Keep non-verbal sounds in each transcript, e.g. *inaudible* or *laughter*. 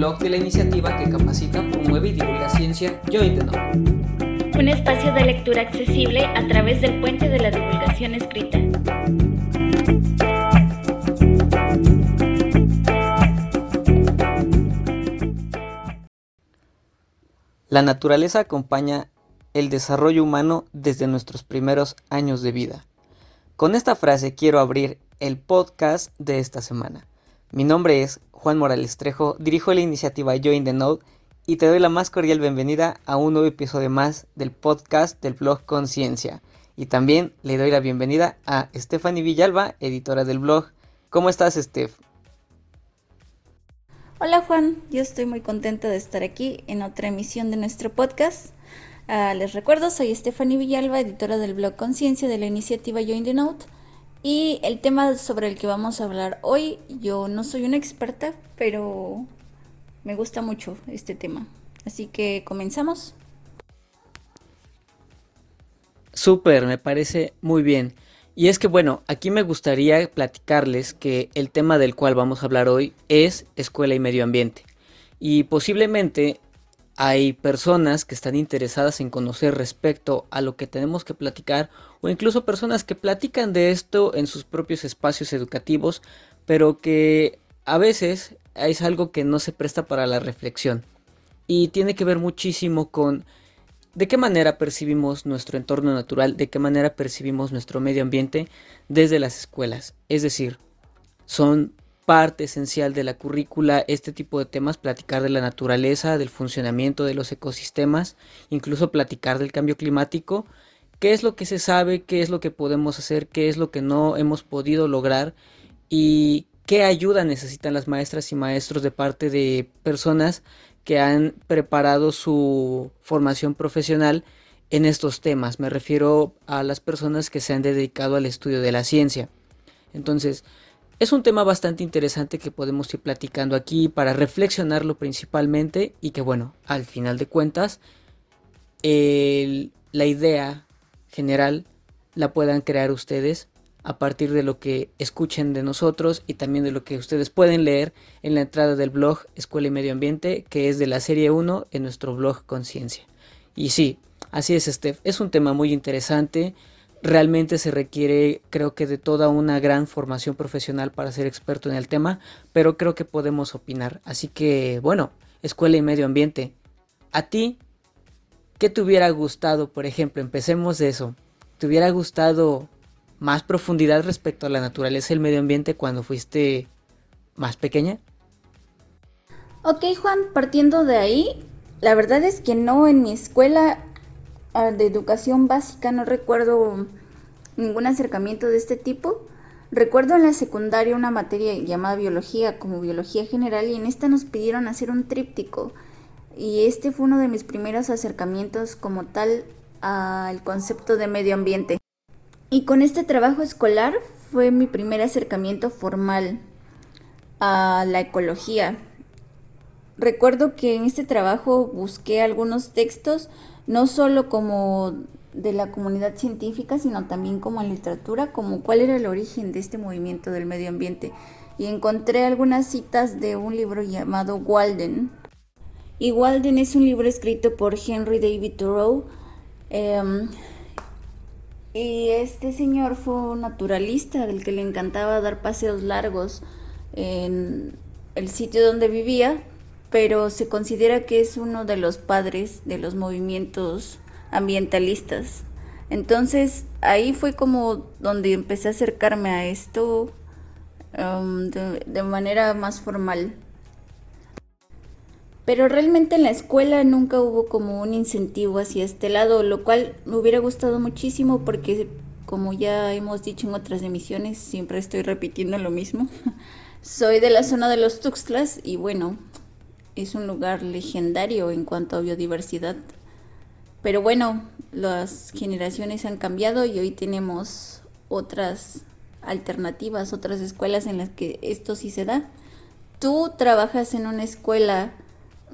blog de la iniciativa que capacita, promueve y divulga ciencia Join the Know. Un espacio de lectura accesible a través del puente de la divulgación escrita. La naturaleza acompaña el desarrollo humano desde nuestros primeros años de vida. Con esta frase quiero abrir el podcast de esta semana. Mi nombre es Juan Morales Trejo, dirijo la iniciativa Join the Node y te doy la más cordial bienvenida a un nuevo episodio más del podcast del blog Conciencia. Y también le doy la bienvenida a Stephanie Villalba, editora del blog. ¿Cómo estás, Steph? Hola Juan, yo estoy muy contenta de estar aquí en otra emisión de nuestro podcast. Uh, les recuerdo, soy Stephanie Villalba, editora del blog Conciencia de la iniciativa Join the Note. Y el tema sobre el que vamos a hablar hoy, yo no soy una experta, pero me gusta mucho este tema. Así que comenzamos. Súper, me parece muy bien. Y es que bueno, aquí me gustaría platicarles que el tema del cual vamos a hablar hoy es escuela y medio ambiente. Y posiblemente hay personas que están interesadas en conocer respecto a lo que tenemos que platicar o incluso personas que platican de esto en sus propios espacios educativos, pero que a veces es algo que no se presta para la reflexión y tiene que ver muchísimo con de qué manera percibimos nuestro entorno natural, de qué manera percibimos nuestro medio ambiente desde las escuelas. Es decir, son parte esencial de la currícula este tipo de temas, platicar de la naturaleza, del funcionamiento de los ecosistemas, incluso platicar del cambio climático, qué es lo que se sabe, qué es lo que podemos hacer, qué es lo que no hemos podido lograr y qué ayuda necesitan las maestras y maestros de parte de personas que han preparado su formación profesional en estos temas. Me refiero a las personas que se han dedicado al estudio de la ciencia. Entonces, es un tema bastante interesante que podemos ir platicando aquí para reflexionarlo principalmente y que bueno, al final de cuentas, la idea general la puedan crear ustedes a partir de lo que escuchen de nosotros y también de lo que ustedes pueden leer en la entrada del blog Escuela y Medio Ambiente, que es de la serie 1 en nuestro blog Conciencia. Y sí, así es, Steph, es un tema muy interesante realmente se requiere creo que de toda una gran formación profesional para ser experto en el tema, pero creo que podemos opinar. Así que bueno, escuela y medio ambiente. ¿A ti qué te hubiera gustado, por ejemplo? Empecemos de eso. ¿Te hubiera gustado más profundidad respecto a la naturaleza y el medio ambiente cuando fuiste más pequeña? Ok Juan, partiendo de ahí, la verdad es que no en mi escuela de educación básica no recuerdo ningún acercamiento de este tipo. Recuerdo en la secundaria una materia llamada biología como biología general y en esta nos pidieron hacer un tríptico y este fue uno de mis primeros acercamientos como tal al concepto de medio ambiente. Y con este trabajo escolar fue mi primer acercamiento formal a la ecología. Recuerdo que en este trabajo busqué algunos textos no solo como de la comunidad científica, sino también como en literatura, como cuál era el origen de este movimiento del medio ambiente. Y encontré algunas citas de un libro llamado Walden. Y Walden es un libro escrito por Henry David Thoreau. Em, y este señor fue un naturalista del que le encantaba dar paseos largos en el sitio donde vivía pero se considera que es uno de los padres de los movimientos ambientalistas. Entonces ahí fue como donde empecé a acercarme a esto um, de, manera más formal. Pero realmente en la escuela nunca hubo como un incentivo hacia este lado, lo cual me hubiera gustado muchísimo porque como ya hemos dicho en otras emisiones, siempre estoy repitiendo lo mismo. *laughs* Soy de la zona de los Tuxtlas y bueno, es un lugar legendario en cuanto a biodiversidad. Pero bueno, las generaciones han cambiado y hoy tenemos otras alternativas, otras escuelas en las que esto sí se da. Tú trabajas en una escuela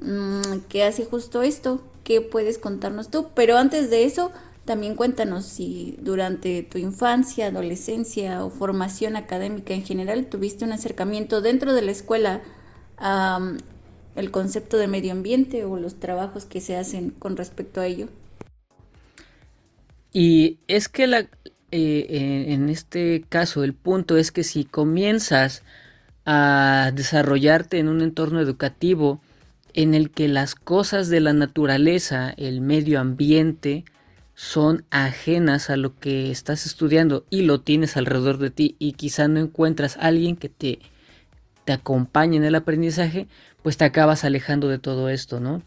mm, que hace justo esto. ¿Qué puedes contarnos tú? Pero antes de eso, también cuéntanos si durante tu infancia, adolescencia o formación académica en general tuviste un acercamiento dentro de la escuela a el concepto de medio ambiente o los trabajos que se hacen con respecto a ello. Y es que la, eh, en este caso el punto es que si comienzas a desarrollarte en un entorno educativo en el que las cosas de la naturaleza, el medio ambiente, son ajenas a lo que estás estudiando y lo tienes alrededor de ti y quizá no encuentras a alguien que te, te acompañe en el aprendizaje, pues te acabas alejando de todo esto, ¿no?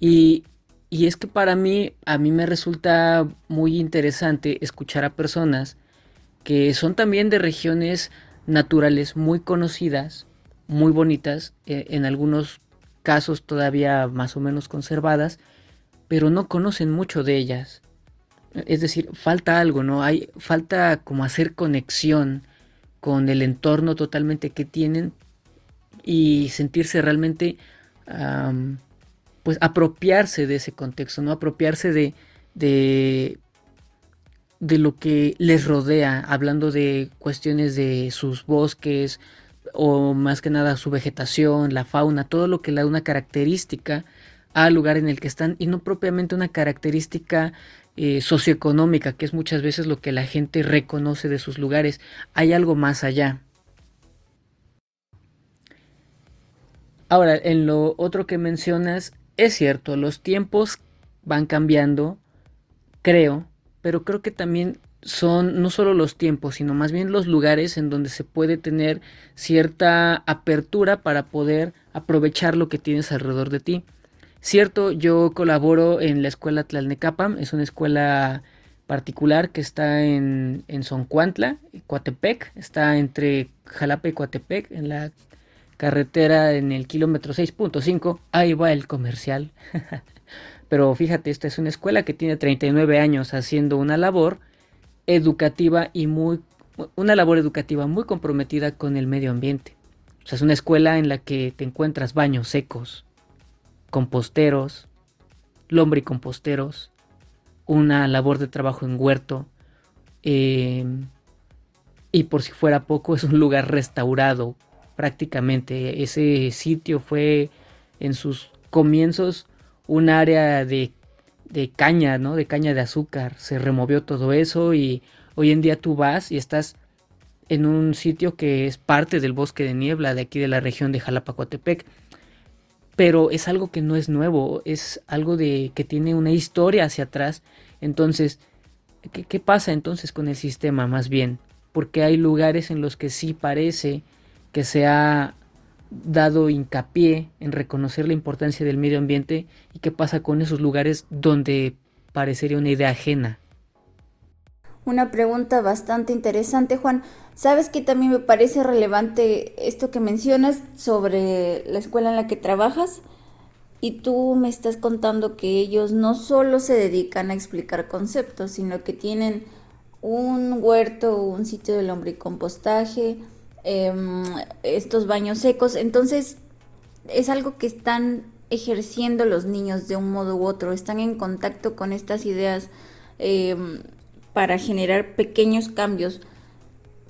Y, y es que para mí, a mí me resulta muy interesante escuchar a personas que son también de regiones naturales muy conocidas, muy bonitas, eh, en algunos casos todavía más o menos conservadas, pero no conocen mucho de ellas. Es decir, falta algo, ¿no? Hay, falta como hacer conexión con el entorno totalmente que tienen y sentirse realmente, pues apropiarse de ese contexto, ¿no? Apropiarse de, de, lo que les rodea, hablando de cuestiones de sus bosques o más que nada su vegetación, la fauna, todo lo que le da una característica al lugar en el que están y no propiamente una característica eh, socioeconómica, que es muchas veces lo que la gente reconoce de sus lugares. Hay algo más allá. Ahora, en lo otro que mencionas, es cierto, los tiempos van cambiando, creo, pero creo que también son no solo los tiempos, sino más bien los lugares en donde se puede tener cierta apertura para poder aprovechar lo que tienes alrededor de ti. Cierto, yo colaboro en la escuela Tlalnecapam, es una escuela particular que está en, en Soncuantla, Coatepec, está entre Jalapa y Coatepec, en la carretera en el kilómetro 6.5, ahí va el comercial. *laughs* Pero fíjate, esta es una escuela que tiene 39 años haciendo una labor educativa y muy una labor educativa muy comprometida con el medio ambiente. O sea, es una escuela en la que te encuentras baños secos, composteros, lombricomposteros, una labor de trabajo en huerto, em, y por si fuera poco, es un lugar restaurado prácticamente. Ese sitio fue en sus comienzos un área de, de caña, ¿no? De caña de azúcar. Se removió todo eso y hoy en día tú vas y estás en un sitio que es parte del bosque de niebla de aquí de la región de Jalapacoatepec pero es algo que no es nuevo, es algo de que tiene una historia hacia atrás. Entonces, ¿qué, qué pasa entonces con el sistema más bien? Porque hay lugares en los que sí parece que se ha dado hincapié en reconocer la importancia del medio ambiente y qué pasa con esos lugares donde parecería una idea ajena. Una pregunta bastante interesante, Juan. ¿Sabes que también me parece relevante esto que mencionas sobre la escuela en la que trabajas? Y tú me estás contando que ellos no solo se dedican a explicar conceptos, sino que tienen un huerto, un sitio de lombricompostaje, eh, estos baños secos. Entonces, es algo que están ejerciendo los niños de un modo u otro, están en contacto con estas ideas eh, para generar pequeños cambios.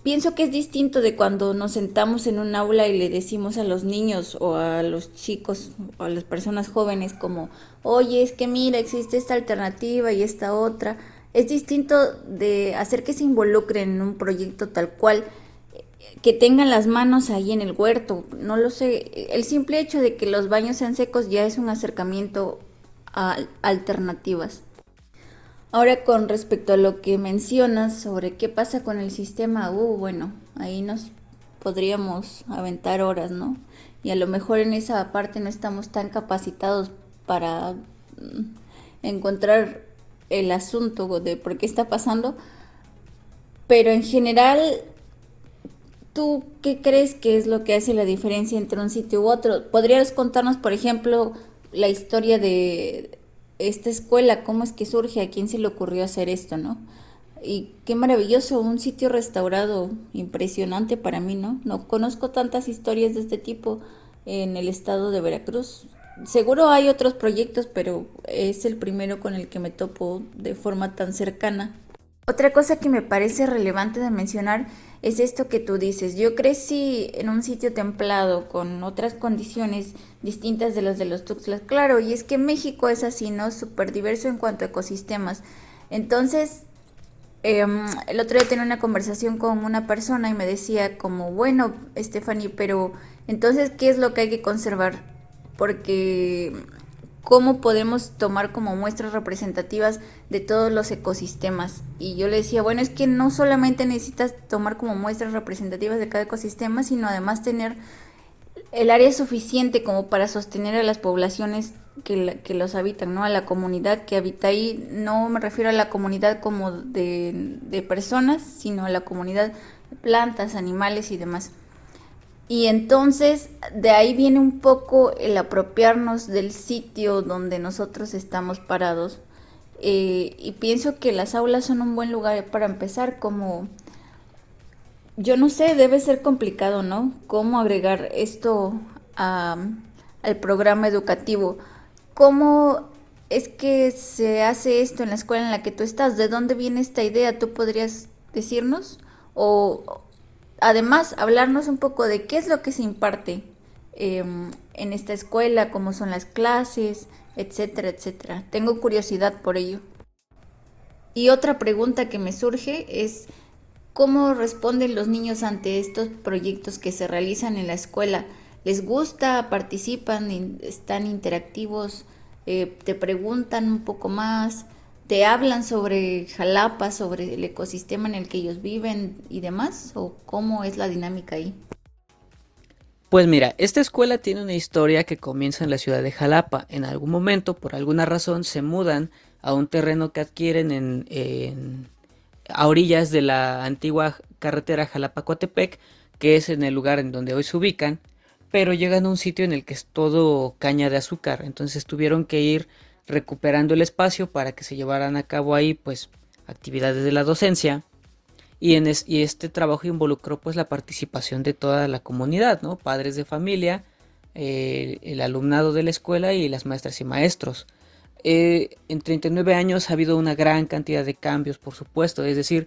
Pienso que es distinto de cuando nos sentamos en un aula y le decimos a los niños o a los chicos o a las personas jóvenes como, oye, es que mira, existe esta alternativa y esta otra. Es distinto de hacer que se involucren en un proyecto tal cual, que tengan las manos ahí en el huerto. No lo sé. El simple hecho de que los baños sean secos ya es un acercamiento a alternativas. Ahora con respecto a lo que mencionas sobre qué pasa con el sistema, uh, bueno, ahí nos podríamos aventar horas, ¿no? Y a lo mejor en esa parte no estamos tan capacitados para mm, encontrar el asunto de por qué está pasando, pero en general, ¿tú qué crees que es lo que hace la diferencia entre un sitio u otro? ¿Podrías contarnos, por ejemplo, la historia de esta escuela, cómo es que surge, a quién se le ocurrió hacer esto, ¿no? Y qué maravilloso, un sitio restaurado, impresionante para mí, ¿no? No conozco tantas historias de este tipo en el estado de Veracruz. Seguro hay otros proyectos, pero es el primero con el que me topo de forma tan cercana. Otra cosa que me parece relevante de mencionar es esto que tú dices. Yo crecí en un sitio templado con otras condiciones distintas de las de los Tuxtlas. Claro, y es que México es así, ¿no? Súper diverso en cuanto a ecosistemas. Entonces, em, el otro día tenía una conversación con una persona y me decía como, bueno, Stephanie, pero entonces, ¿qué es lo que hay que conservar? Porque cómo podemos tomar como muestras representativas de todos los ecosistemas. Y yo le decía, bueno, es que no solamente necesitas tomar como muestras representativas de cada ecosistema, sino además tener el área suficiente como para sostener a las poblaciones que, que, los habitan, ¿no? A la comunidad que habita ahí. No me refiero a la comunidad como de, de personas, sino a la comunidad de plantas, animales y demás. Y entonces de ahí viene un poco el apropiarnos del sitio donde nosotros estamos parados. Eh, y pienso que las aulas son un buen lugar para empezar como... Yo no sé, debe ser complicado, ¿no? ¿Cómo agregar esto al programa educativo? ¿Cómo es que se hace esto en la escuela en la que tú estás? ¿De dónde viene esta idea? ¿Tú podrías decirnos? ¿O, además hablarnos un poco de qué es lo que se imparte em, en esta escuela, cómo son las clases, etcétera, etcétera. Tengo curiosidad por ello. Y otra pregunta que me surge es cómo responden los niños ante estos proyectos que se realizan en la escuela. ¿Les gusta? ¿Participan? ¿Están interactivos? Eh, ¿Te preguntan un poco más? Te hablan sobre Jalapa, sobre el ecosistema en el que ellos viven y demás? ¿O cómo es la dinámica ahí? Pues mira, esta escuela tiene una historia que comienza en la ciudad de Jalapa. En algún momento, por alguna razón, se mudan a un terreno que adquieren en, a orillas de la antigua carretera Jalapa-Coatepec, que es en el lugar en donde hoy se ubican, pero llegan a un sitio en el que es todo caña de azúcar. Entonces tuvieron que ir recuperando el espacio para que se llevaran a cabo ahí pues actividades de la docencia y, en y este trabajo involucró pues la participación de toda la comunidad, ¿no? Padres de familia, eh, el alumnado de la escuela y las maestras y maestros. Eh, en 39 años ha habido una gran cantidad de cambios, por supuesto, es decir,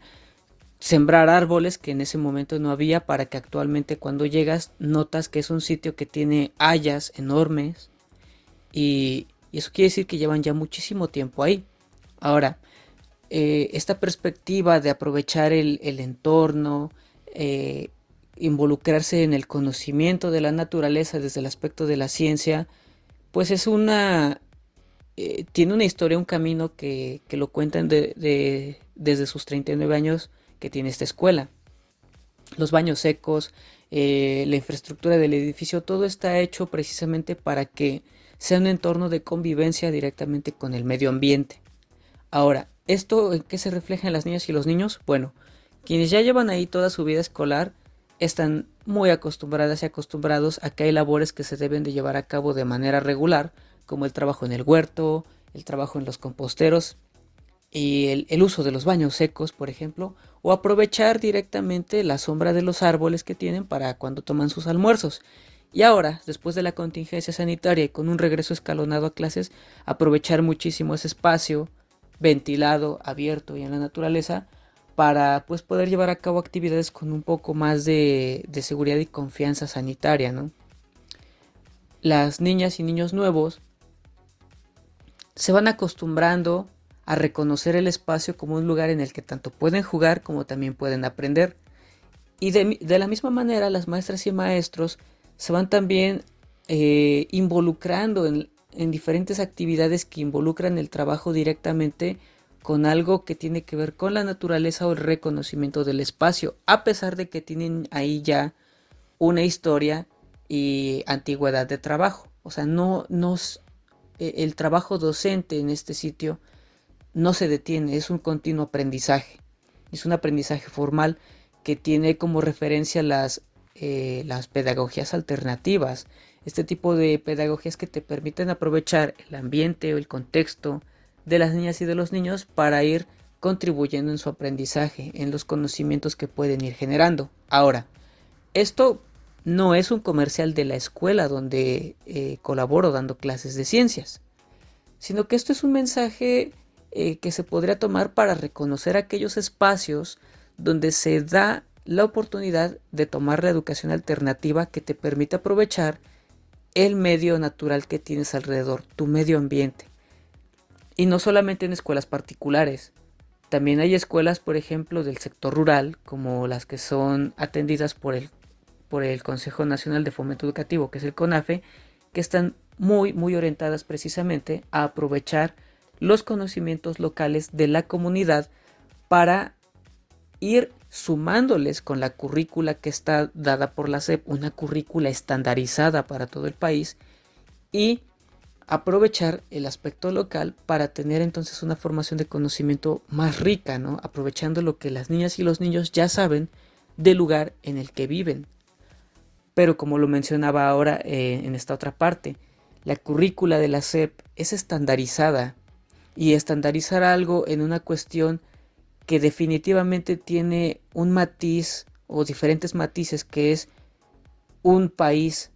sembrar árboles que en ese momento no había para que actualmente cuando llegas notas que es un sitio que tiene hayas enormes y, y eso quiere decir que llevan ya muchísimo tiempo ahí. Ahora, eh, esta perspectiva de aprovechar el, entorno, eh, involucrarse en el conocimiento de la naturaleza desde el aspecto de la ciencia, pues es una... Eh, tiene una historia, un camino que, lo cuentan desde sus 39 años que tiene esta escuela. Los baños secos, la infraestructura del edificio, todo está hecho precisamente para que sea un entorno de convivencia directamente con el medio ambiente. Ahora, ¿esto en qué se refleja en las niñas y los niños? Bueno, quienes ya llevan ahí toda su vida escolar están muy acostumbradas y acostumbrados a que hay labores que se deben de llevar a cabo de manera regular, como el trabajo en el huerto, el trabajo en los composteros y el, el, uso de los baños secos, por ejemplo, o aprovechar directamente la sombra de los árboles que tienen para cuando toman sus almuerzos. Y ahora, después de la contingencia sanitaria y con un regreso escalonado a clases, aprovechar muchísimo ese espacio ventilado, abierto y en la naturaleza para pues poder llevar a cabo actividades con un poco más de, seguridad y confianza sanitaria, ¿no? Las niñas y niños nuevos se van acostumbrando a reconocer el espacio como un lugar en el que tanto pueden jugar como también pueden aprender. Y de la misma manera las maestras y maestros se van también eh, involucrando en, diferentes actividades que involucran el trabajo directamente con algo que tiene que ver con la naturaleza o el reconocimiento del espacio, a pesar de que tienen ahí ya una historia y antigüedad de trabajo. O sea, no nos e, el trabajo docente en este sitio no se detiene, es un continuo aprendizaje. Es un aprendizaje formal que tiene como referencia las eh, las pedagogías alternativas, este tipo de pedagogías que te permiten aprovechar el ambiente o el contexto de las niñas y de los niños para ir contribuyendo en su aprendizaje, en los conocimientos que pueden ir generando. Ahora, esto no es un comercial de la escuela donde eh, colaboro dando clases de ciencias, sino que esto es un mensaje eh, que se podría tomar para reconocer aquellos espacios donde se da la oportunidad de tomar la educación alternativa que te permite aprovechar el medio natural que tienes alrededor, tu medio ambiente. Y no solamente en escuelas particulares, también hay escuelas, por ejemplo, del sector rural, como las que son atendidas por el, por el Consejo Nacional de Fomento Educativo, que es el CONAFE, que están muy, muy orientadas precisamente a aprovechar los conocimientos locales de la comunidad para ir sumándoles con la currícula que está dada por la SEP, una currícula estandarizada para todo el país, y aprovechar el aspecto local para tener entonces una formación de conocimiento más rica. Aprovechando lo que las niñas y los niños ya saben del lugar en el que viven. Pero como lo mencionaba ahora eh, en esta otra parte, la currícula de la SEP es estandarizada y estandarizar algo en una cuestión que definitivamente tiene un matiz o diferentes matices que es un país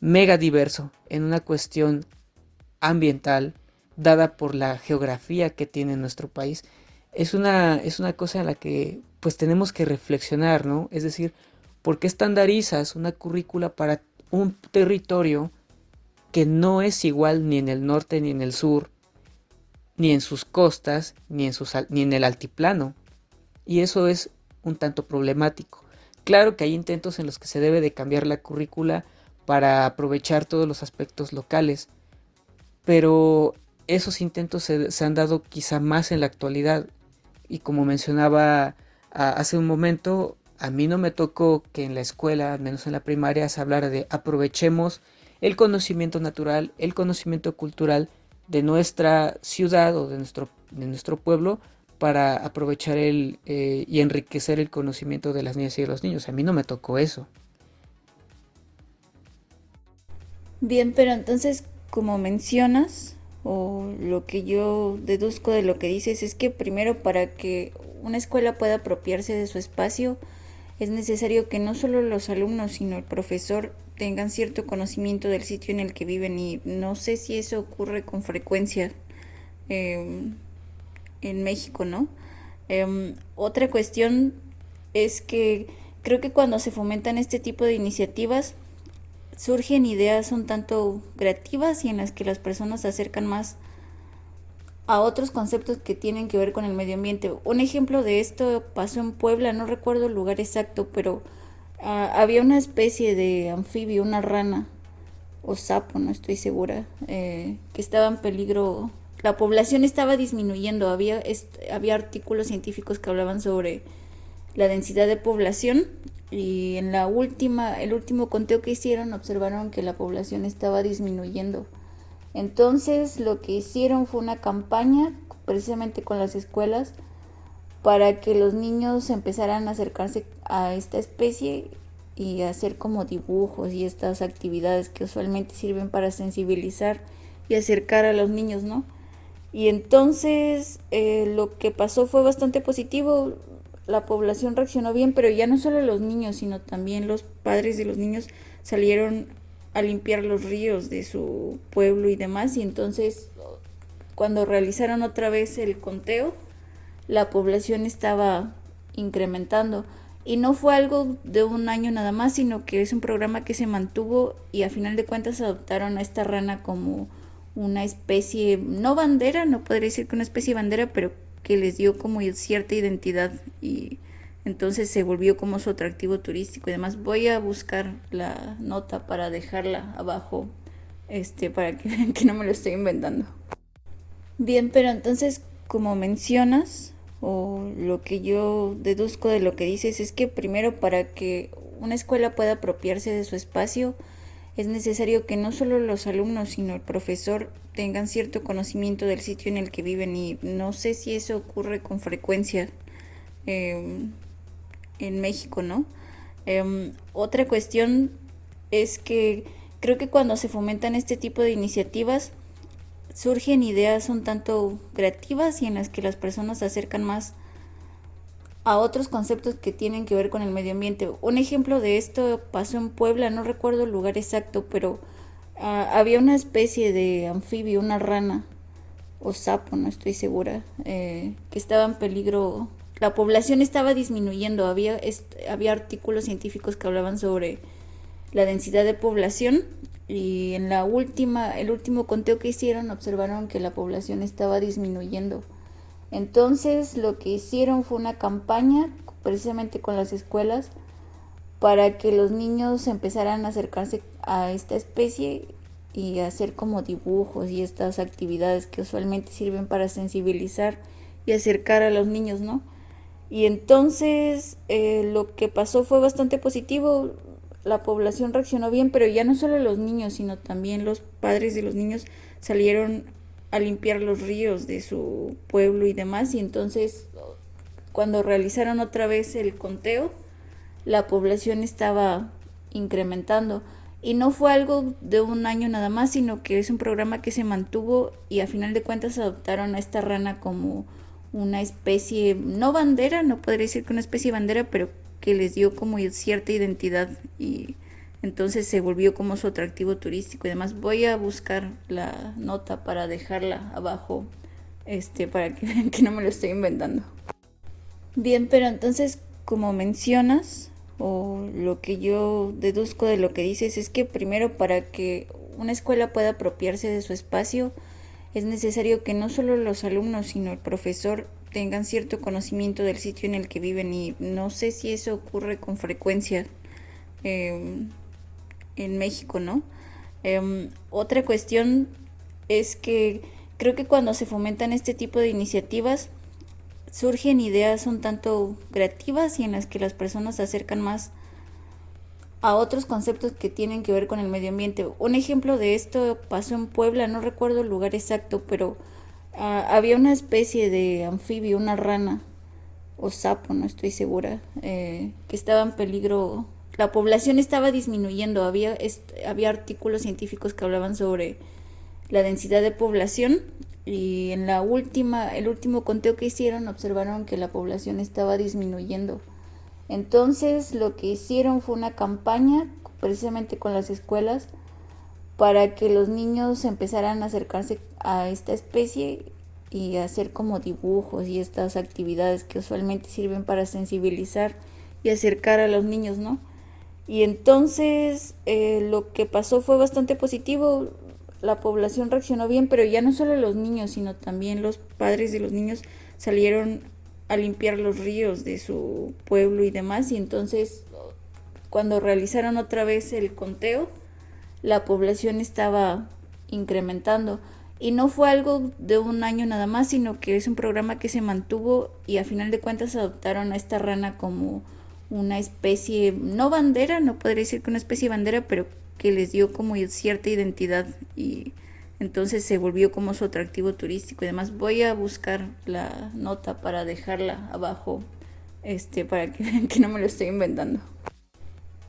mega diverso en una cuestión ambiental dada por la geografía que tiene nuestro país es una es una cosa en la que pues tenemos que reflexionar no es decir ¿por qué estandarizas una currícula para un territorio que no es igual ni en el norte ni en el sur ni en sus costas, ni en, sus, ni en el altiplano. Y eso es un tanto problemático. Claro que hay intentos en los que se debe de cambiar la currícula para aprovechar todos los aspectos locales, pero esos intentos se, han dado quizá más en la actualidad. Y como mencionaba hace un momento, a mí no me tocó que en la escuela, al menos en la primaria, se hablara de aprovechemos el conocimiento natural, el conocimiento cultural de nuestra ciudad o de nuestro, de nuestro pueblo para aprovechar el, eh, y enriquecer el conocimiento de las niñas y de los niños. A mí no me tocó eso. Bien, pero entonces, como mencionas, o lo que yo deduzco de lo que dices, es que primero para que una escuela pueda apropiarse de su espacio, es necesario que no solo los alumnos, sino el profesor tengan cierto conocimiento del sitio en el que viven y no sé si eso ocurre con frecuencia em, en México, ¿no? Em, otra cuestión es que creo que cuando se fomentan este tipo de iniciativas surgen ideas un tanto creativas y en las que las personas se acercan más a otros conceptos que tienen que ver con el medio ambiente. Un ejemplo de esto pasó en Puebla, no recuerdo el lugar exacto, pero ah, había una especie de anfibio, una rana o sapo, no estoy segura, eh, que estaba en peligro. La población estaba disminuyendo, había, había artículos científicos que hablaban sobre la densidad de población y en la última, el último conteo que hicieron observaron que la población estaba disminuyendo. Entonces lo que hicieron fue una campaña precisamente con las escuelas para que los niños empezaran a acercarse a esta especie y hacer como dibujos y estas actividades que usualmente sirven para sensibilizar y acercar a los niños, ¿no? Y entonces eh, lo que pasó fue bastante positivo, la población reaccionó bien, pero ya no solo los niños, sino también los padres de los niños salieron a limpiar los ríos de su pueblo y demás. Y entonces, cuando realizaron otra vez el conteo, la población estaba incrementando. Y no fue algo de un año nada más, sino que es un programa que se mantuvo y a final de cuentas adoptaron a esta rana como una especie, no bandera, no podría decir que una especie de bandera, pero que les dio como cierta identidad y entonces se volvió como su atractivo turístico y demás. Voy a buscar la nota para dejarla abajo, este, para que *laughs* vean que no me lo estoy inventando. Bien, pero entonces, como mencionas, o lo que yo deduzco de lo que dices, es que primero para que una escuela pueda apropiarse de su espacio, es necesario que no solo los alumnos, sino el profesor tengan cierto conocimiento del sitio en el que viven y no sé si eso ocurre con frecuencia. Eh, en México, ¿no? Em, otra cuestión es que creo que cuando se fomentan este tipo de iniciativas surgen ideas un tanto creativas y en las que las personas se acercan más a otros conceptos que tienen que ver con el medio ambiente. Un ejemplo de esto pasó en Puebla, no recuerdo el lugar exacto, pero ah, había una especie de anfibio, una rana o sapo, no estoy segura, eh, que estaba en peligro la población estaba disminuyendo. Había, había artículos científicos que hablaban sobre la densidad de población y en la última, el último conteo que hicieron observaron que la población estaba disminuyendo. Entonces lo que hicieron fue una campaña precisamente con las escuelas para que los niños empezaran a acercarse a esta especie y hacer como dibujos y estas actividades que usualmente sirven para sensibilizar y acercar a los niños, ¿no? Y entonces eh, lo que pasó fue bastante positivo, la población reaccionó bien, pero ya no solo los niños, sino también los padres de los niños salieron a limpiar los ríos de su pueblo y demás, y entonces cuando realizaron otra vez el conteo, la población estaba incrementando. Y no fue algo de un año nada más, sino que es un programa que se mantuvo y a final de cuentas adoptaron a esta rana como una especie, no bandera, no podría decir que una especie de bandera, pero que les dio como cierta identidad y entonces se volvió como su atractivo turístico y demás. Voy a buscar la nota para dejarla abajo, este, para que vean que no me lo estoy inventando. Bien, pero entonces, como mencionas, o lo que yo deduzco de lo que dices, es que primero para que una escuela pueda apropiarse de su espacio, es necesario que no solo los alumnos, sino el profesor tengan cierto conocimiento del sitio en el que viven y no sé si eso ocurre con frecuencia em, en México, ¿no? Em, otra cuestión es que creo que cuando se fomentan este tipo de iniciativas surgen ideas un tanto creativas y en las que las personas se acercan más a otros conceptos que tienen que ver con el medio ambiente. Un ejemplo de esto pasó en Puebla, no recuerdo el lugar exacto, pero Ah, había una especie de anfibio, una rana o sapo, no estoy segura, eh, que estaba en peligro. La población estaba disminuyendo, había, había artículos científicos que hablaban sobre la densidad de población y en la última, el último conteo que hicieron observaron que la población estaba disminuyendo. Entonces lo que hicieron fue una campaña precisamente con las escuelas para que los niños empezaran a acercarse a esta especie y hacer como dibujos y estas actividades que usualmente sirven para sensibilizar y acercar a los niños, ¿no? Y entonces eh, lo que pasó fue bastante positivo, la población reaccionó bien, pero ya no solo los niños, sino también los padres de los niños salieron a limpiar los ríos de su pueblo y demás, y entonces cuando realizaron otra vez el conteo, la población estaba incrementando. Y no fue algo de un año nada más, sino que es un programa que se mantuvo y a final de cuentas adoptaron a esta rana como una especie, no bandera, no podría decir que una especie de bandera, pero que les dio como cierta identidad y entonces se volvió como su atractivo turístico y demás. Voy a buscar la nota para dejarla abajo, este, para que vean *laughs* que no me lo estoy inventando.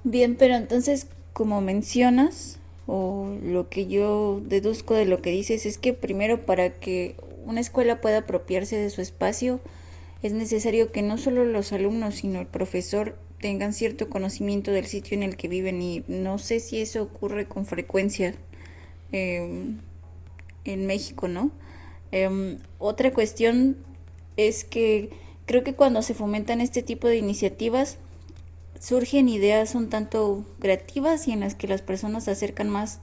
Bien, pero entonces, como mencionas, o lo que yo deduzco de lo que dices es que primero para que una escuela pueda apropiarse de su espacio es necesario que no solo los alumnos sino el profesor tengan cierto conocimiento del sitio en el que viven y no sé si eso ocurre con frecuencia em, en México, ¿no? Em, otra cuestión es que creo que cuando se fomentan este tipo de iniciativas surgen ideas un tanto creativas y en las que las personas se acercan más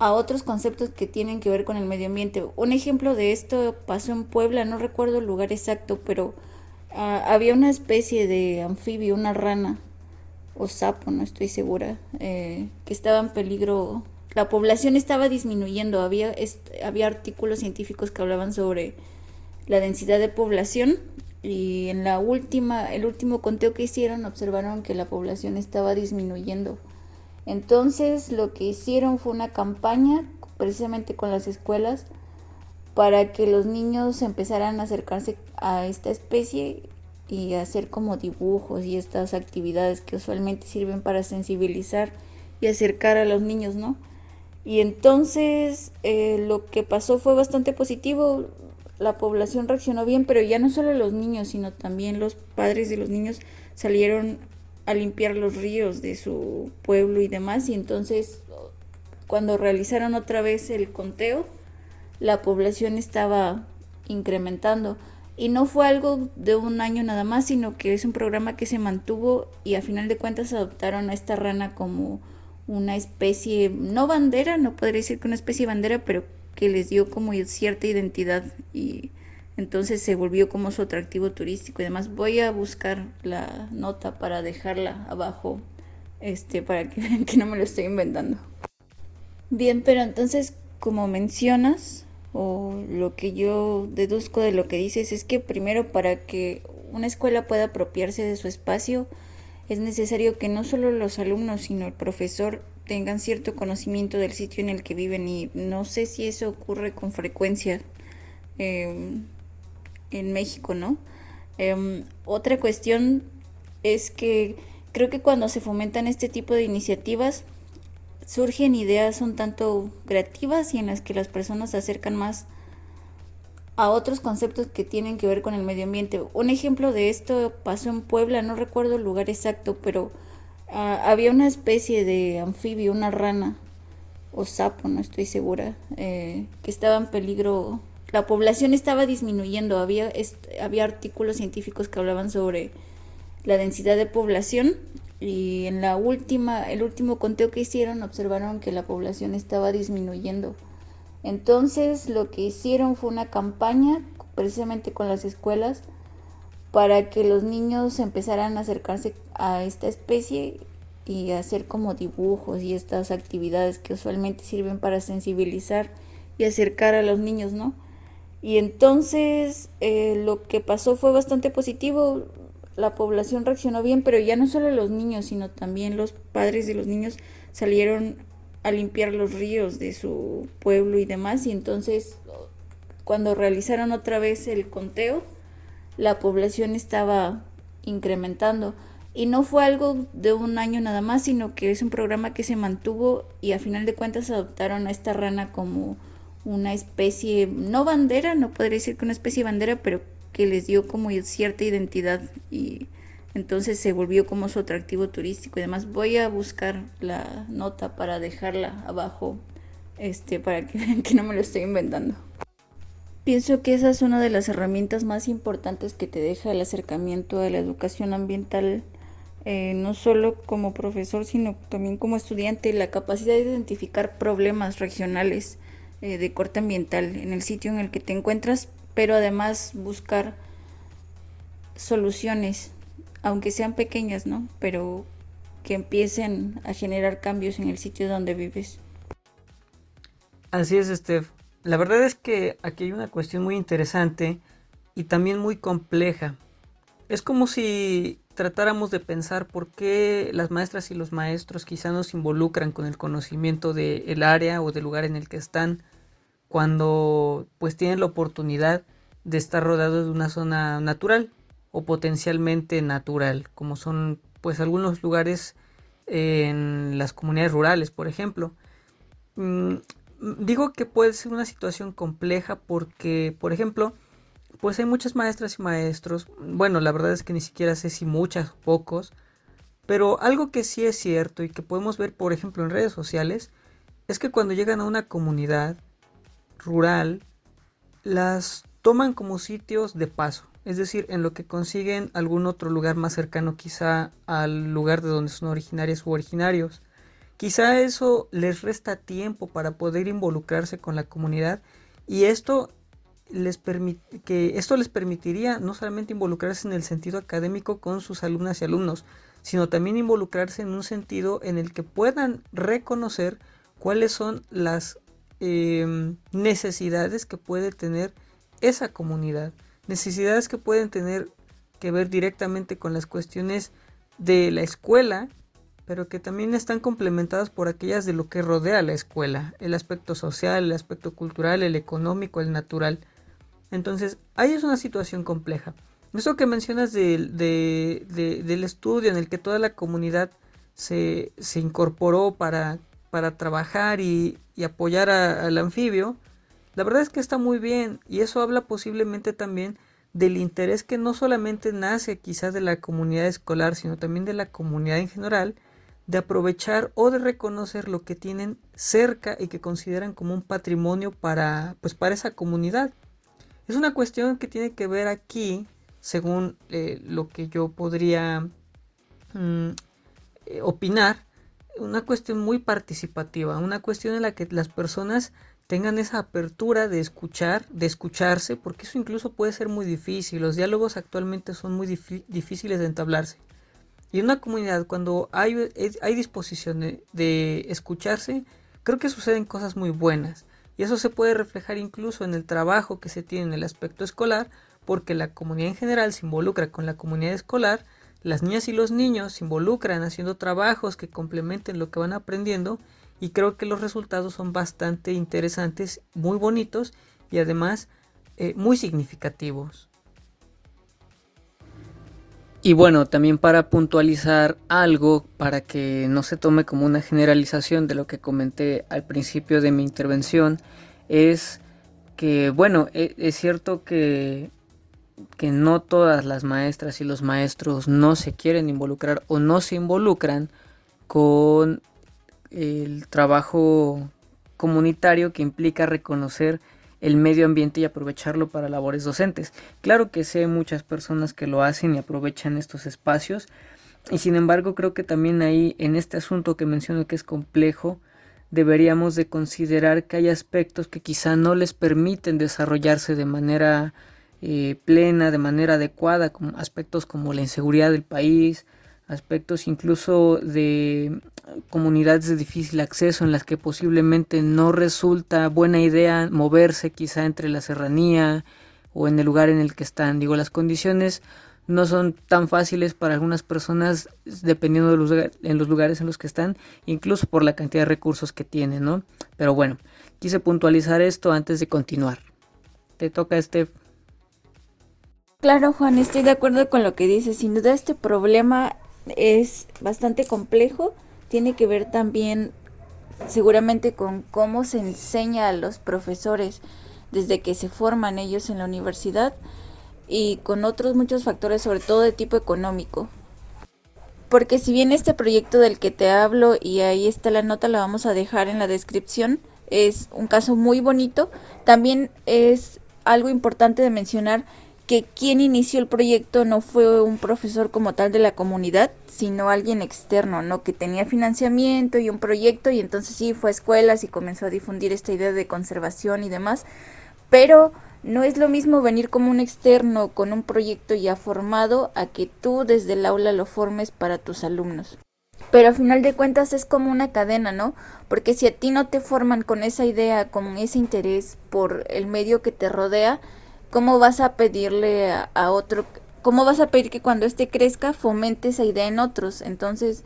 a otros conceptos que tienen que ver con el medio ambiente. Un ejemplo de esto pasó en Puebla, no recuerdo el lugar exacto, pero ah, había una especie de anfibio, una rana o sapo, no estoy segura, eh, que estaba en peligro. La población estaba disminuyendo, había, había artículos científicos que hablaban sobre la densidad de población y en la última, el último conteo que hicieron observaron que la población estaba disminuyendo. Entonces lo que hicieron fue una campaña precisamente con las escuelas para que los niños empezaran a acercarse a esta especie y hacer como dibujos y estas actividades que usualmente sirven para sensibilizar y acercar a los niños, ¿no? Y entonces eh, lo que pasó fue bastante positivo la población reaccionó bien, pero ya no solo los niños, sino también los padres de los niños salieron a limpiar los ríos de su pueblo y demás, y entonces cuando realizaron otra vez el conteo, la población estaba incrementando. Y no fue algo de un año nada más, sino que es un programa que se mantuvo y a final de cuentas adoptaron a esta rana como una especie, no bandera, no podría decir que una especie de bandera, pero que les dio como cierta identidad y entonces se volvió como su atractivo turístico y demás. Voy a buscar la nota para dejarla abajo, este, para que vean *laughs* que no me lo estoy inventando. Bien, pero entonces, como mencionas, o lo que yo deduzco de lo que dices, es que primero para que una escuela pueda apropiarse de su espacio, es necesario que no solo los alumnos, sino el profesor tengan cierto conocimiento del sitio en el que viven y no sé si eso ocurre con frecuencia. Em, en México, ¿no? Em, otra cuestión es que creo que cuando se fomentan este tipo de iniciativas surgen ideas un tanto creativas y en las que las personas se acercan más a otros conceptos que tienen que ver con el medio ambiente. Un ejemplo de esto pasó en Puebla, no recuerdo el lugar exacto, pero ah, había una especie de anfibio, una rana o sapo, no estoy segura, eh, que estaba en peligro la población estaba disminuyendo. Había, había artículos científicos que hablaban sobre la densidad de población y en la última, el último conteo que hicieron observaron que la población estaba disminuyendo. Entonces lo que hicieron fue una campaña precisamente con las escuelas para que los niños empezaran a acercarse a esta especie y hacer como dibujos y estas actividades que usualmente sirven para sensibilizar y acercar a los niños, ¿no? Y entonces eh, lo que pasó fue bastante positivo, la población reaccionó bien, pero ya no solo los niños, sino también los padres de los niños salieron a limpiar los ríos de su pueblo y demás, y entonces cuando realizaron otra vez el conteo, la población estaba incrementando. Y no fue algo de un año nada más, sino que es un programa que se mantuvo y a final de cuentas adoptaron a esta rana como una especie, no bandera, no podría decir que una especie de bandera, pero que les dio como cierta identidad y entonces se volvió como su atractivo turístico y demás. Voy a buscar la nota para dejarla abajo, este, para que *laughs* vean que no me lo estoy inventando. Pienso que esa es una de las herramientas más importantes que te deja el acercamiento a la educación ambiental, eh, no solo como profesor, sino también como estudiante, la capacidad de identificar problemas regionales eh, de corte ambiental en el sitio en el que te encuentras, pero además buscar soluciones, aunque sean pequeñas, ¿no? Pero que empiecen a generar cambios en el sitio donde vives. Así es, Steph. La verdad es que aquí hay una cuestión muy interesante y también muy compleja. Es como si tratáramos de pensar por qué las maestras y los maestros quizá nos involucran con el conocimiento del área o del lugar en el que están cuando pues tienen la oportunidad de estar rodeados de una zona natural o potencialmente natural, como son pues algunos lugares en las comunidades rurales, por ejemplo. Digo que puede ser una situación compleja porque, por ejemplo, pues hay muchas maestras y maestros, bueno, la verdad es que ni siquiera sé si muchas o pocos, pero algo que sí es cierto y que podemos ver, por ejemplo, en redes sociales, es que cuando llegan a una comunidad, rural las toman como sitios de paso, es decir, en lo que consiguen algún otro lugar más cercano quizá al lugar de donde son originarias u originarios. Quizá eso les resta tiempo para poder involucrarse con la comunidad y esto les que esto les permitiría no solamente involucrarse en el sentido académico con sus alumnas y alumnos, sino también involucrarse en un sentido en el que puedan reconocer cuáles son las Em, necesidades que puede tener esa comunidad, necesidades que pueden tener que ver directamente con las cuestiones de la escuela, pero que también están complementadas por aquellas de lo que rodea la escuela, el aspecto social, el aspecto cultural, el económico, el natural. Entonces, ahí es una situación compleja. Eso que mencionas del estudio en el que toda la comunidad se, se incorporó para para trabajar y, apoyar al anfibio, la verdad es que está muy bien y eso habla posiblemente también del interés que no solamente nace quizás de la comunidad escolar, sino también de la comunidad en general, de aprovechar o de reconocer lo que tienen cerca y que consideran como un patrimonio para, pues, para esa comunidad. Es una cuestión que tiene que ver aquí, según eh, lo que yo podría mm, eh, opinar, una cuestión muy participativa, una cuestión en la que las personas tengan esa apertura de escuchar, de escucharse, porque eso incluso puede ser muy difícil. Los diálogos actualmente son muy difíciles de entablarse. Y en una comunidad, cuando hay, hay disposición de, escucharse, creo que suceden cosas muy buenas. Y eso se puede reflejar incluso en el trabajo que se tiene en el aspecto escolar, porque la comunidad en general se involucra con la comunidad escolar, las niñas y los niños se involucran haciendo trabajos que complementen lo que van aprendiendo y creo que los resultados son bastante interesantes, muy bonitos y además eh, muy significativos. Y bueno, también para puntualizar algo, para que no se tome como una generalización de lo que comenté al principio de mi intervención, es que, bueno, e, es, cierto que, que no todas las maestras y los maestros no se quieren involucrar o no se involucran con el trabajo comunitario que implica reconocer el medio ambiente y aprovecharlo para labores docentes. Claro que sé muchas personas que lo hacen y aprovechan estos espacios y sin embargo creo que también ahí en este asunto que menciono que es complejo deberíamos de considerar que hay aspectos que quizá no les permiten desarrollarse de manera eh, plena, de manera adecuada, aspectos como la inseguridad del país, aspectos incluso de comunidades de difícil acceso en las que posiblemente no resulta buena idea moverse quizá entre la serranía o en el lugar en el que están. Digo, las condiciones no son tan fáciles para algunas personas dependiendo de los, en los lugares en los que están, incluso por la cantidad de recursos que tienen, ¿no? Pero bueno, quise puntualizar esto antes de continuar. Te toca, este Claro, Juan, estoy de acuerdo con lo que dices. Sin duda este problema es bastante complejo, tiene que ver también seguramente con cómo se enseña a los profesores desde que se forman ellos en la universidad y con otros muchos factores, sobre todo de tipo económico. Porque si bien este proyecto del que te hablo y ahí está la nota, la vamos a dejar en la descripción, es un caso muy bonito, también es algo importante de mencionar que quien inició el proyecto no fue un profesor como tal de la comunidad, sino alguien externo, ¿no? Que tenía financiamiento y un proyecto y entonces sí fue a escuelas y comenzó a difundir esta idea de conservación y demás, pero no es lo mismo venir como un externo con un proyecto ya formado a que tú desde el aula lo formes para tus alumnos. Pero a final de cuentas es como una cadena, ¿no? Porque si a ti no te forman con esa idea, con ese interés por el medio que te rodea, ¿cómo vas a pedirle a, otro, cómo vas a pedir que cuando éste crezca fomente esa idea en otros? Entonces,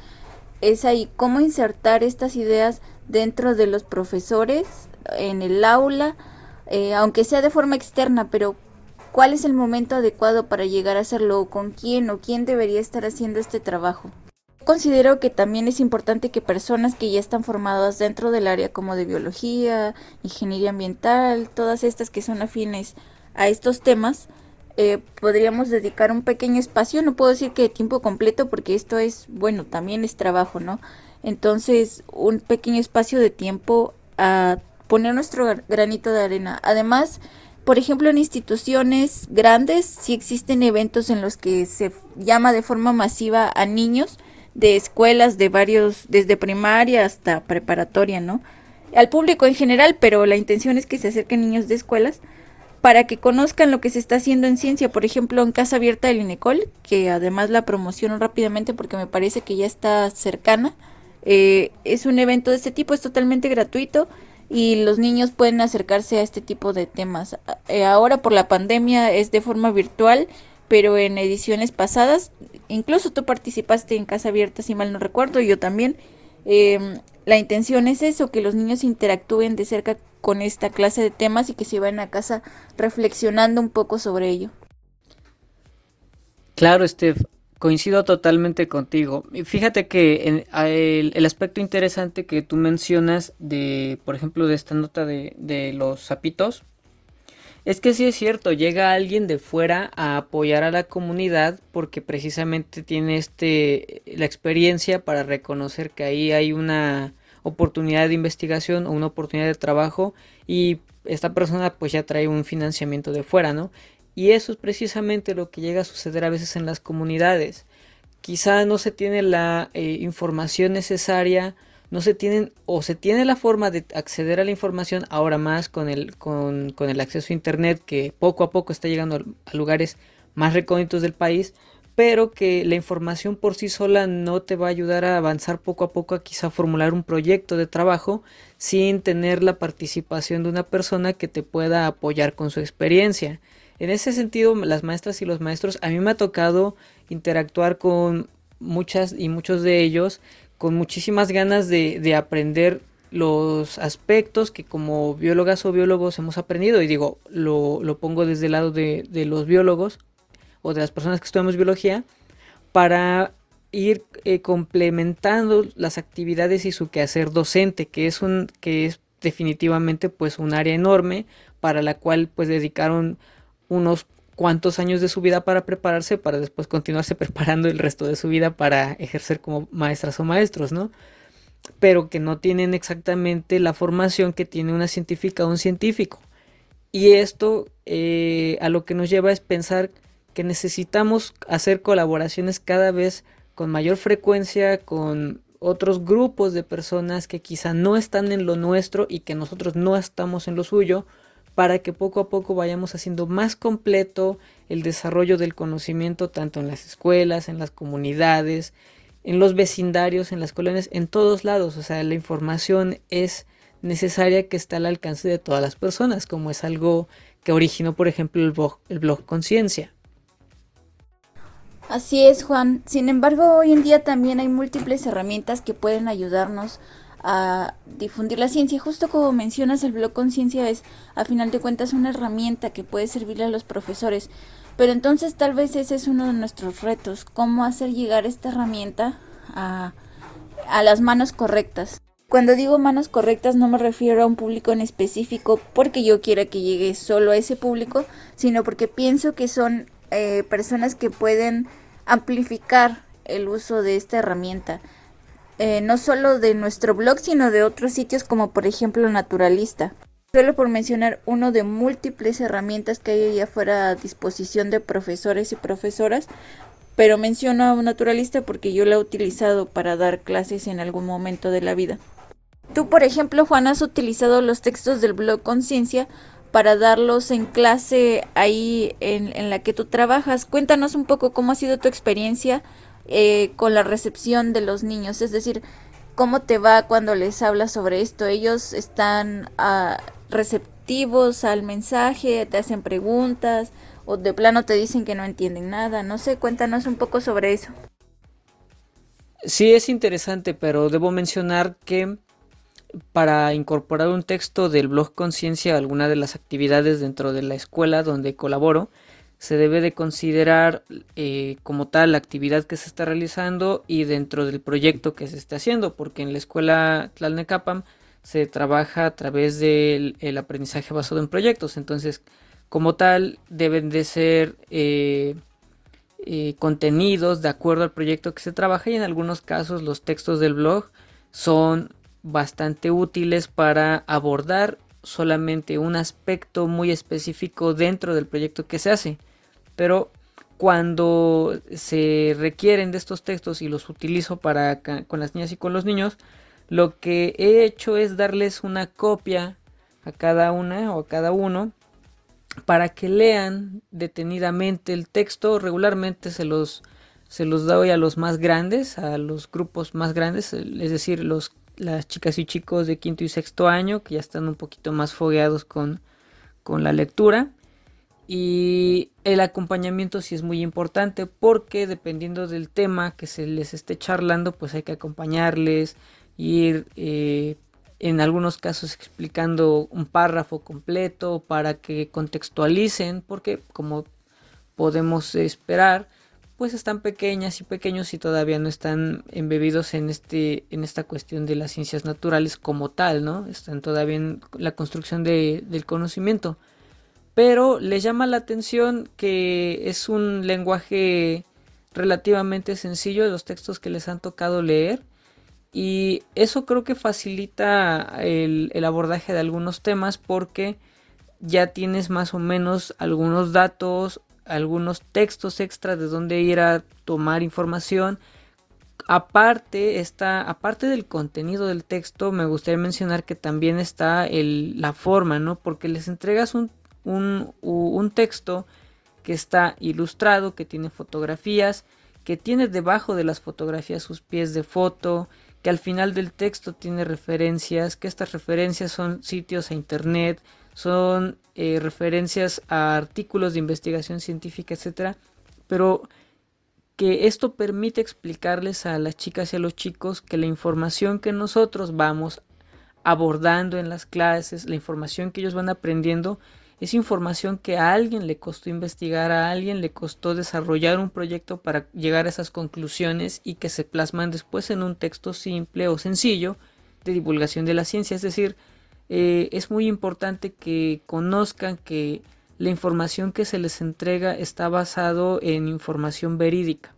es ahí cómo insertar estas ideas dentro de los profesores, en el aula, eh, aunque sea de forma externa, pero ¿cuál es el momento adecuado para llegar a hacerlo? ¿Con quién o quién debería estar haciendo este trabajo? Considero que también es importante que personas que ya están formadas dentro del área como de biología, ingeniería ambiental, todas estas que son afines a estos temas, eh, podríamos dedicar un pequeño espacio, no puedo decir que tiempo completo porque esto es, bueno, también es trabajo, ¿no? Entonces, un pequeño espacio de tiempo a poner nuestro granito de arena. Además, por ejemplo, en instituciones grandes sí existen eventos en los que se llama de forma masiva a niños de escuelas de varios, desde primaria hasta preparatoria, ¿no? Al público en general, pero la intención es que se acerquen niños de escuelas para que conozcan lo que se está haciendo en ciencia, por ejemplo, en Casa Abierta del INECOL, que además la promociono rápidamente porque me parece que ya está cercana. Eh, es un evento de este tipo, es totalmente gratuito y los niños pueden acercarse a este tipo de temas. Eh, ahora por la pandemia es de forma virtual, pero en ediciones pasadas, incluso tú participaste en Casa Abierta, si mal no recuerdo, yo también. Eh, la intención es eso, que los niños interactúen de cerca con esta clase de temas y que se vayan a casa reflexionando un poco sobre ello. Claro, Steph, coincido totalmente contigo. Fíjate que el, aspecto interesante que tú mencionas de, por ejemplo, de esta nota de, los zapitos, es que sí es cierto, llega alguien de fuera a apoyar a la comunidad porque precisamente tiene este la experiencia para reconocer que ahí hay una oportunidad de investigación o una oportunidad de trabajo y esta persona pues ya trae un financiamiento de fuera, ¿no? Y eso es precisamente lo que llega a suceder a veces en las comunidades. Quizá no se tiene la eh, información necesaria, no se tienen o se tiene la forma de acceder a la información ahora más con el, con, con el acceso a internet que poco a poco está llegando a lugares más recónditos del país, pero que la información por sí sola no te va a ayudar a avanzar poco a poco a quizá formular un proyecto de trabajo sin tener la participación de una persona que te pueda apoyar con su experiencia. En ese sentido, las maestras y los maestros, a mí me ha tocado interactuar con muchas y muchos de ellos con muchísimas ganas de, aprender los aspectos que como biólogas o biólogos hemos aprendido, y digo, lo, pongo desde el lado de los biólogos, o de las personas que estudiamos biología para ir eh, complementando las actividades y su quehacer docente, que es un que es definitivamente pues un área enorme para la cual pues dedicaron unos cuantos años de su vida para prepararse para después continuarse *laughs* preparando el resto de su vida para ejercer como maestras o maestros, ¿no? Pero que no tienen exactamente la formación que tiene una científica o un científico. Y esto eh, a lo que nos lleva es pensar que necesitamos hacer colaboraciones cada vez con mayor frecuencia con otros grupos de personas que quizá no están en lo nuestro y que nosotros no estamos en lo suyo, para que poco a poco vayamos haciendo más completo el desarrollo del conocimiento tanto en las escuelas, en las comunidades, en los vecindarios, en las colonias, en todos lados. O sea, la información es necesaria que está al alcance de todas las personas, como es algo que originó, por ejemplo, el blog, el blog Conciencia. Así es, Juan. Sin embargo, hoy en día también hay múltiples herramientas que pueden ayudarnos a difundir la ciencia. Justo como mencionas, el blog Conciencia es, a final de cuentas, una herramienta que puede servirle a los profesores. Pero entonces tal vez ese es uno de nuestros retos, cómo hacer llegar esta herramienta a, a las manos correctas. Cuando digo manos correctas no me refiero a un público en específico porque yo quiera que llegue solo a ese público, sino porque pienso que son eh, personas que pueden amplificar el uso de esta herramienta. Eh, no solo de nuestro blog, sino de otros sitios como por ejemplo Naturalista. Solo por mencionar uno de múltiples herramientas que hay allá afuera a disposición de profesores y profesoras, pero menciono a Naturalista porque yo la he utilizado para dar clases en algún momento de la vida. Tú, por ejemplo, Juan, has utilizado los textos del blog Conciencia para darlos en clase ahí en, la que tú trabajas. Cuéntanos un poco cómo ha sido tu experiencia eh, con la recepción de los niños, es decir, cómo te va cuando les hablas sobre esto. Ellos están ah, receptivos al mensaje, te hacen preguntas o de plano te dicen que no entienden nada. No sé, cuéntanos un poco sobre eso. Sí, es interesante, pero debo mencionar que para incorporar un texto del blog Conciencia a alguna de las actividades dentro de la escuela donde colaboro, se debe de considerar eh, como tal la actividad que se está realizando y dentro del proyecto que se está haciendo, porque en la escuela Tlalnecapam se trabaja a través del aprendizaje basado en proyectos, entonces como tal deben de ser eh, eh, contenidos de acuerdo al proyecto que se trabaja y en algunos casos los textos del blog son bastante útiles para abordar solamente un aspecto muy específico dentro del proyecto que se hace. Pero cuando se requieren de estos textos y los utilizo para con las niñas y con los niños, lo que he hecho es darles una copia a cada una o a cada uno para que lean detenidamente el texto. Regularmente se los se los doy a los más grandes, a los grupos más grandes, es decir, los las chicas y chicos de quinto y sexto año que ya están un poquito más fogueados con, con la lectura. Y el acompañamiento sí es muy importante porque dependiendo del tema que se les esté charlando, pues hay que acompañarles, ir eh, en algunos casos explicando un párrafo completo para que contextualicen, porque como podemos esperar, pues están pequeñas y pequeños y todavía no están embebidos en este en esta cuestión de las ciencias naturales como tal, ¿no? Están todavía en la construcción de, del conocimiento. Pero les llama la atención que es un lenguaje relativamente sencillo de los textos que les han tocado leer y eso creo que facilita el, el abordaje de algunos temas porque ya tienes más o menos algunos datos, algunos textos extras de dónde ir a tomar información. Aparte, está, aparte del contenido del texto, me gustaría mencionar que también está el, la forma, ¿no? Porque les entregas un, un, un texto que está ilustrado, que tiene fotografías, que tiene debajo de las fotografías sus pies de foto, que al final del texto tiene referencias, que estas referencias son sitios a internet, son eh, referencias a artículos de investigación científica, etcétera, pero que esto permite explicarles a las chicas y a los chicos que la información que nosotros vamos abordando en las clases, la información que ellos van aprendiendo, es información que a alguien le costó investigar, a alguien le costó desarrollar un proyecto para llegar a esas conclusiones y que se plasman después en un texto simple o sencillo de divulgación de la ciencia. Es decir, eh, es muy importante que conozcan que la información que se les entrega está basado en información verídica.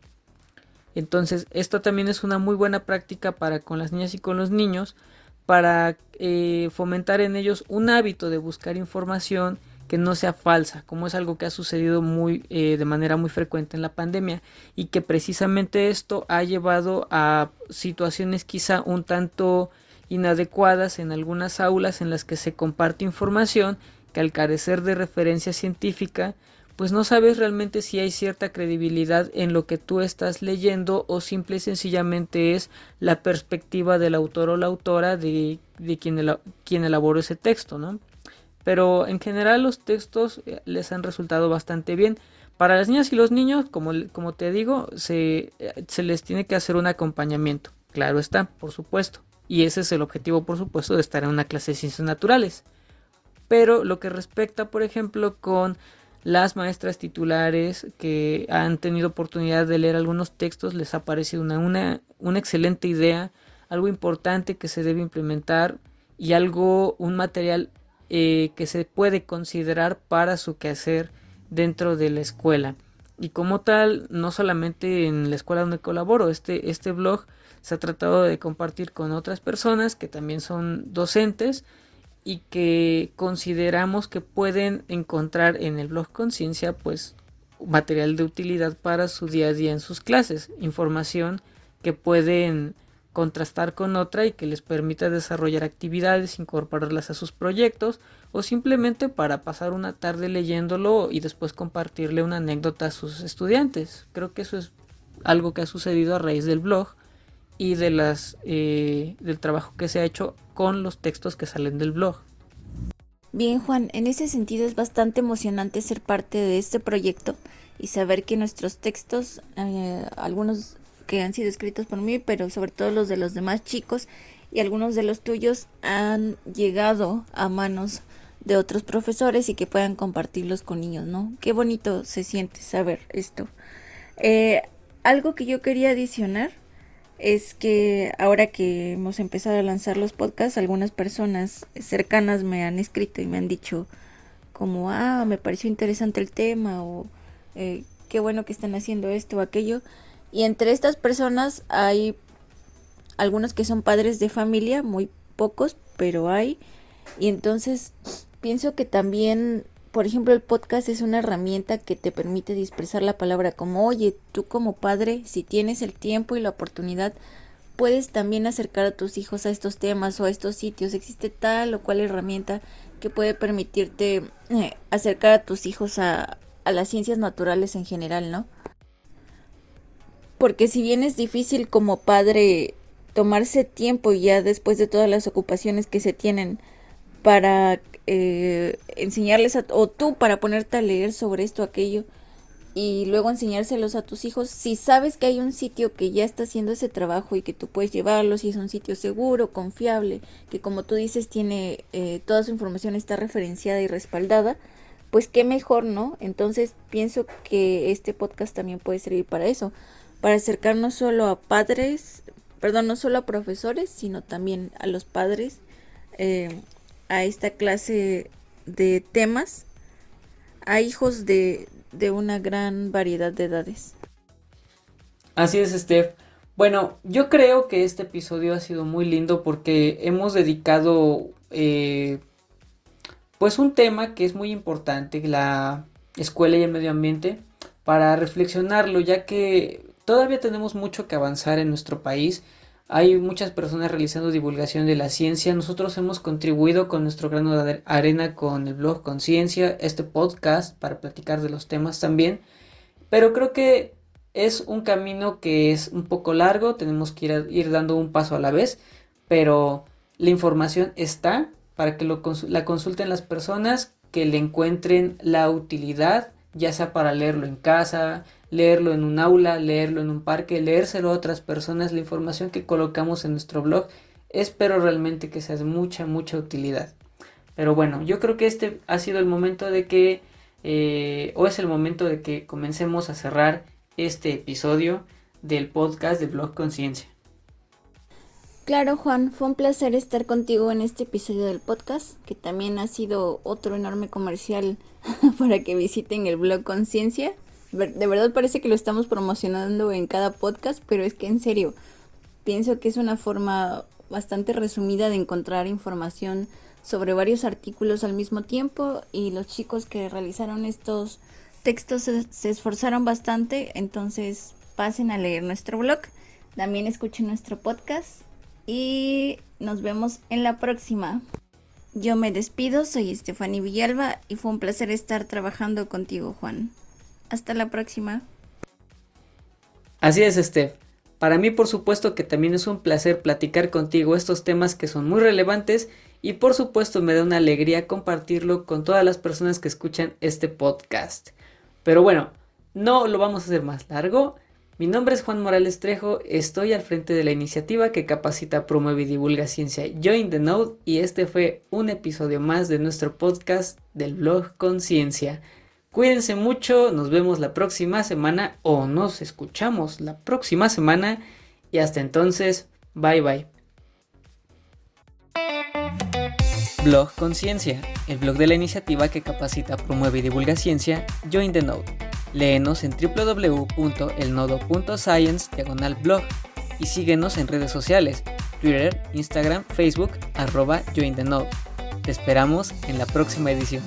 Entonces, esto también es una muy buena práctica para con las niñas y con los niños, para eh, fomentar en ellos un hábito de buscar información que no sea falsa, como es algo que ha sucedido muy eh, de manera muy frecuente en la pandemia y que precisamente esto ha llevado a situaciones quizá un tanto inadecuadas en algunas aulas en las que se comparte información que al carecer de referencia científica pues no sabes realmente si hay cierta credibilidad en lo que tú estás leyendo o simple y sencillamente es la perspectiva del autor o la autora de, de quien, quien elaboró ese texto, ¿no? Pero en general los textos eh, les han resultado bastante bien. Para las niñas y los niños, como, como te digo, se, eh, se les tiene que hacer un acompañamiento. Claro está, por supuesto. Y ese es el objetivo, por supuesto, de estar en una clase de ciencias naturales. Pero lo que respecta, por ejemplo, con las maestras titulares que han tenido oportunidad de leer algunos textos, les ha parecido una, una, una excelente idea, algo importante que se debe implementar y algo, un material eh, que se puede considerar para su quehacer dentro de la escuela. Y como tal, no solamente en la escuela donde colaboro, este, este blog se ha tratado de compartir con otras personas que también son docentes y que consideramos que pueden encontrar en el blog Conciencia pues material de utilidad para su día a día en sus clases, información que pueden contrastar con otra y que les permita desarrollar actividades, incorporarlas a sus proyectos o simplemente para pasar una tarde leyéndolo y después compartirle una anécdota a sus estudiantes. Creo que eso es algo que ha sucedido a raíz del blog y de las eh, del trabajo que se ha hecho con los textos que salen del blog. Bien, Juan, en ese sentido es bastante emocionante ser parte de este proyecto y saber que nuestros textos, eh, algunos que han sido escritos por mí, pero sobre todo los de los demás chicos y algunos de los tuyos han llegado a manos de otros profesores y que puedan compartirlos con niños, ¿no? Qué bonito se siente saber esto. Eh, algo que yo quería adicionar es que ahora que hemos empezado a lanzar los podcasts, algunas personas cercanas me han escrito y me han dicho como, ah, me pareció interesante el tema o eh, qué bueno que están haciendo esto o aquello. Y entre estas personas hay algunos que son padres de familia, muy pocos, pero hay. Y entonces pienso que también por ejemplo, el podcast es una herramienta que te permite dispersar la palabra como, oye, tú como padre, si tienes el tiempo y la oportunidad, puedes también acercar a tus hijos a estos temas o a estos sitios. Existe tal o cual herramienta que puede permitirte eh, acercar a tus hijos a, a las ciencias naturales en general, ¿no? Porque si bien es difícil como padre tomarse tiempo ya después de todas las ocupaciones que se tienen para eh, enseñarles o tú para ponerte a leer sobre esto aquello y luego enseñárselos a tus hijos. Si sabes que hay un sitio que ya está haciendo ese trabajo y que tú puedes llevarlos y es un sitio seguro confiable que como tú dices tiene eh, toda su información está referenciada y respaldada pues qué mejor no entonces pienso que este podcast también puede servir para eso para acercarnos solo a padres perdón no solo a profesores sino también a los padres eh, a esta clase de temas a hijos de, de una gran variedad de edades. Así es, Steph. Bueno, yo creo que este episodio ha sido muy lindo porque hemos dedicado eh, pues un tema que es muy importante, la escuela y el medio ambiente, para reflexionarlo, ya que todavía tenemos mucho que avanzar en nuestro país. Hay muchas personas realizando divulgación de la ciencia. Nosotros hemos contribuido con nuestro grano de arena con el blog Conciencia, este podcast para platicar de los temas también. Pero creo que es un camino que es un poco largo, tenemos que ir, dando un paso a la vez, pero la información está para que la consulten las personas, que le encuentren la utilidad, ya sea para leerlo en casa, leerlo en un aula, leerlo en un parque, leérselo a otras personas, la información que colocamos en nuestro blog, espero realmente que sea de mucha, mucha utilidad. Pero bueno, yo creo que este ha sido el momento de que, eh, o es el momento de que comencemos a cerrar este episodio del podcast de Blog Conciencia. Claro, Juan, fue un placer estar contigo en este episodio del podcast, que también ha sido otro enorme comercial *laughs* para que visiten el blog Conciencia. De verdad parece que lo estamos promocionando en cada podcast, pero es que en serio, pienso que es una forma bastante resumida de encontrar información sobre varios artículos al mismo tiempo y los chicos que realizaron estos textos se, se esforzaron bastante, entonces pasen a leer nuestro blog, también escuchen nuestro podcast y nos vemos en la próxima. Yo me despido, soy Estefany Villalba y fue un placer estar trabajando contigo, Juan. Hasta la próxima. Así es, Steph. Para mí, por supuesto que también es un placer platicar contigo estos temas que son muy relevantes y por supuesto me da una alegría compartirlo con todas las personas que escuchan este podcast. Pero bueno, no lo vamos a hacer más largo. Mi nombre es Juan Morales Trejo, estoy al frente de la iniciativa que capacita, promueve y divulga ciencia Join the Node y este fue un episodio más de nuestro podcast del blog Conciencia. Cuídense mucho, nos vemos la próxima semana o nos escuchamos la próxima semana y hasta entonces, bye bye. Blog Conciencia, el blog de la iniciativa que capacita, promueve y divulga ciencia Join the Node. Léenos en www.elnodo.science blog y síguenos en redes sociales, Twitter, Instagram, Facebook, arroba. Te esperamos en la próxima edición.